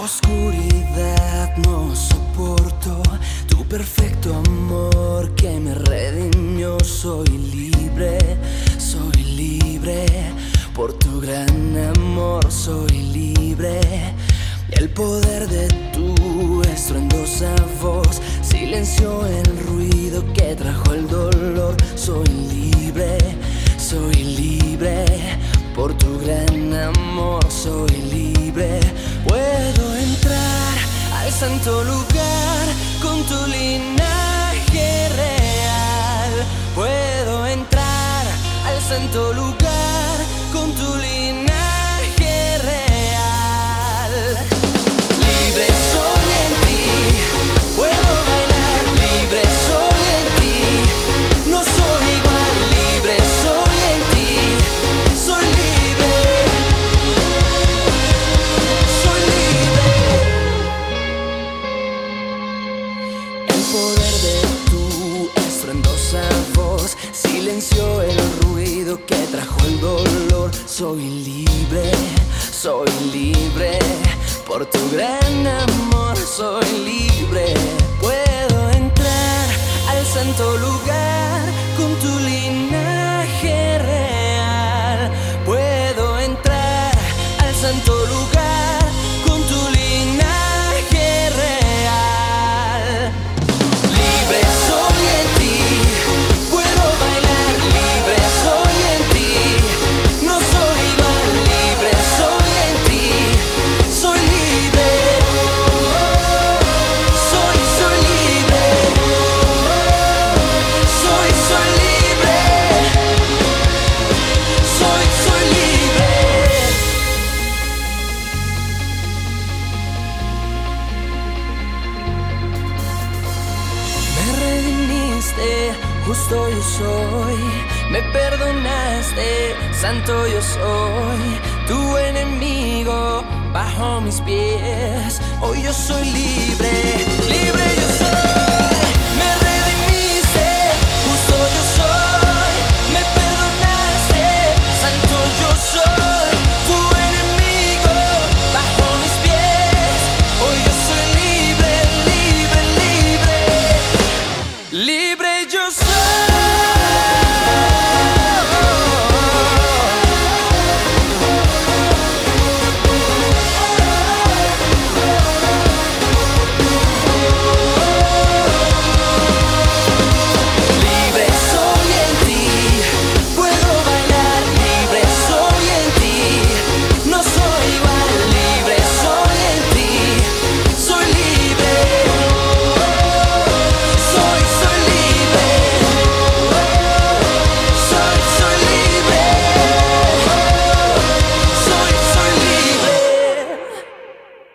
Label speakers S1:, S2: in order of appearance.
S1: oscuridad no soporto tu perfecto amor que me redimió. Soy libre, soy libre por tu gran amor. Soy libre. El poder de tu estruendosa voz silenció el ruido que trajo el dolor. Soy libre, soy libre santo lugar con tu linaje real. Puedo entrar al santo lugar estruendosa voz silenció el ruido que trajo el dolor. Soy libre, soy libre por tu gran amor. Soy libre, puedo entrar al santo lugar justo yo soy. Me perdonaste, santo yo soy. Tu enemigo bajo mis pies. Hoy yo soy libre, libre.